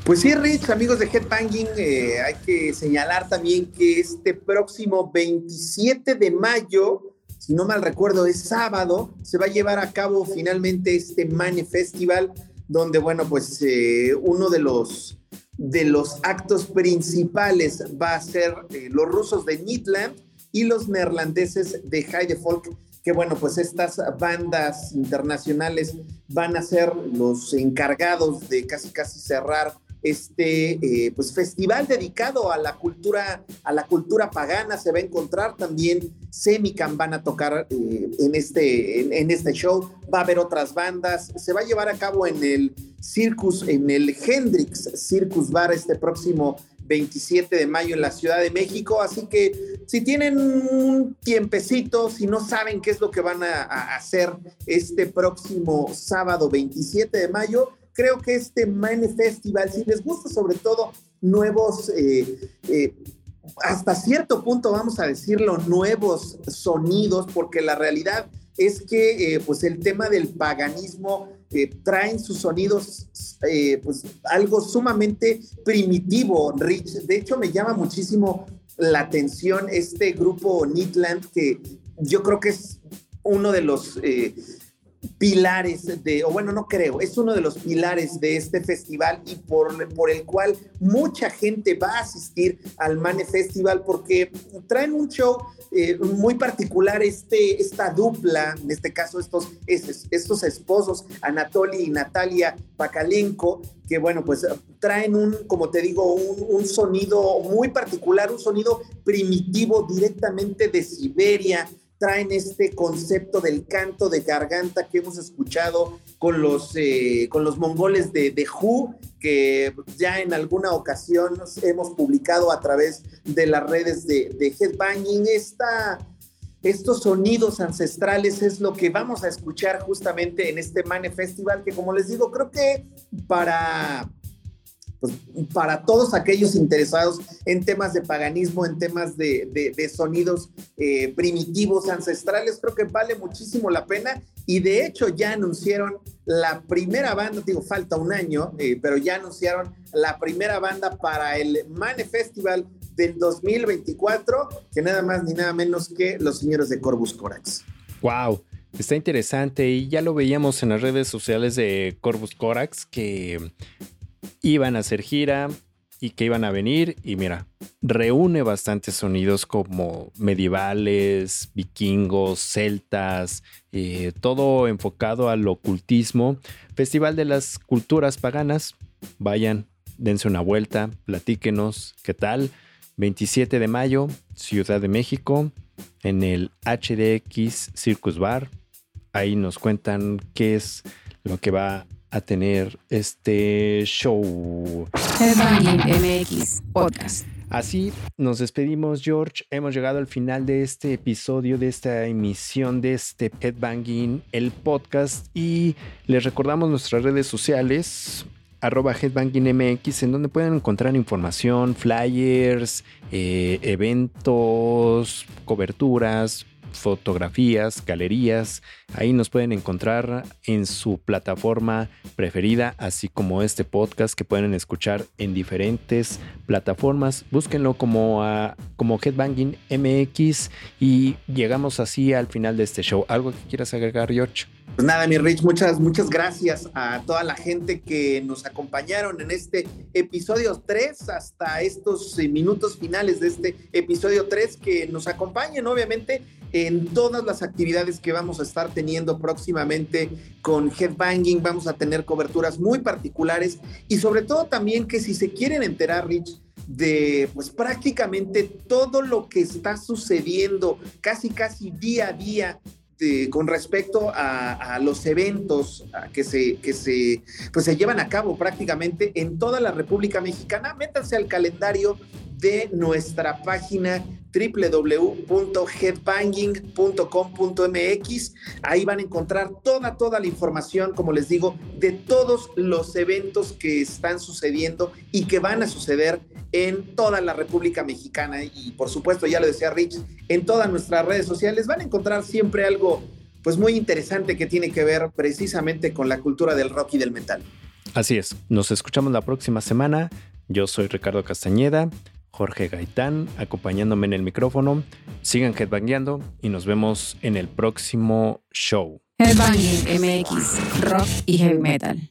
Pues sí, Rich, amigos de Headbanging, eh, hay que señalar también que este próximo 27 de mayo, si no mal recuerdo, es sábado, se va a llevar a cabo finalmente este Mane Festival, donde, bueno, pues eh, uno de los, de los actos principales va a ser eh, los rusos de Nitland y los neerlandeses de High Folk que bueno, pues estas bandas internacionales van a ser los encargados de casi casi cerrar este eh, pues festival dedicado a la cultura a la cultura pagana. Se va a encontrar también Semicam van a tocar eh, en este en, este show. Va a haber otras bandas. Se va a llevar a cabo en el Circus en el Hendrix Circus Bar este próximo 27 de mayo en la Ciudad de México. Así que si tienen un tiempecito si no saben qué es lo que van a, a hacer este próximo sábado 27 de mayo creo que este Mine Festival, si les gusta sobre todo nuevos, eh, eh, hasta cierto punto vamos a decirlo, nuevos sonidos, porque la realidad es que eh, pues el tema del paganismo traen sus sonidos pues algo sumamente primitivo, Rich. De hecho, me llama muchísimo la atención este grupo Nitland, que yo creo que es uno de los pilares de, o bueno, no creo, es uno de los pilares de este festival y por, por el cual mucha gente va a asistir al Mane Festival porque traen un show eh, muy particular, este, esta dupla, en este caso estos, estos esposos, Anatoly y Natalia Pakalenko, que bueno, pues traen un, como te digo, un, un sonido muy particular, un sonido primitivo directamente de Siberia, traen este concepto del canto de garganta que hemos escuchado con los, eh, con los mongoles de, de Hu, que ya en alguna ocasión hemos publicado a través de las redes de, de Headbanging. Estos sonidos ancestrales es lo que vamos a escuchar justamente en este Mane Festival, que como les digo, creo que para pues, para todos aquellos interesados en temas de paganismo, en temas de, sonidos eh, primitivos, ancestrales, creo que vale muchísimo la pena. Y de hecho ya anunciaron la primera banda, digo, falta un año, eh, pero ya anunciaron la primera banda para el Mane Festival del 2024, que nada más ni nada menos que los señores de Corvus Corax. ¡Wow! Está interesante y ya lo veíamos en las redes sociales de Corvus Corax que iban a hacer gira y que iban a venir y mira, reúne bastantes sonidos como medievales, vikingos, celtas, eh, todo enfocado al ocultismo. Festival de las Culturas Paganas, vayan, dense una vuelta, platíquenos qué tal. 27 de mayo, Ciudad de México, en el HDX Circus Bar. Ahí nos cuentan qué es lo que va a tener este show. MX Podcast. Así nos despedimos, George. Hemos llegado al final de este episodio, de esta emisión de este Headbanging, el podcast. Y les recordamos nuestras redes sociales, arroba headbangingmx, en donde pueden encontrar información, flyers, eh, eventos, coberturas, fotografías, galerías. Ahí nos pueden encontrar en su plataforma preferida, así como este podcast que pueden escuchar en diferentes plataformas. Búsquenlo como, a, como Headbanging MX y llegamos así al final de este show. ¿Algo que quieras agregar, George? Pues nada, mi Rich, muchas, muchas gracias a toda la gente que nos acompañaron en este episodio 3, hasta estos eh, minutos finales de este episodio 3, que nos acompañen, obviamente, en todas las actividades que vamos a estar teniendo próximamente con Headbanging. Vamos a tener coberturas muy particulares y sobre todo también que si se quieren enterar, Rich, de pues prácticamente todo lo que está sucediendo casi casi día a día con respecto a, los eventos que, se, que se, pues se llevan a cabo prácticamente en toda la República Mexicana, métanse al calendario de nuestra página www.headbanging.com.mx. Ahí van a encontrar toda, toda la información, como les digo, de todos los eventos que están sucediendo y que van a suceder en toda la República Mexicana. Y por supuesto, ya lo decía Rich, en todas nuestras redes sociales van a encontrar siempre algo pues muy interesante que tiene que ver precisamente con la cultura del rock y del metal. Así es, nos escuchamos la próxima semana. Yo soy Ricardo Castañeda. Jorge Gaitán acompañándome en el micrófono. Sigan headbangueando y nos vemos en el próximo show. Headbanging MX, rock y heavy metal.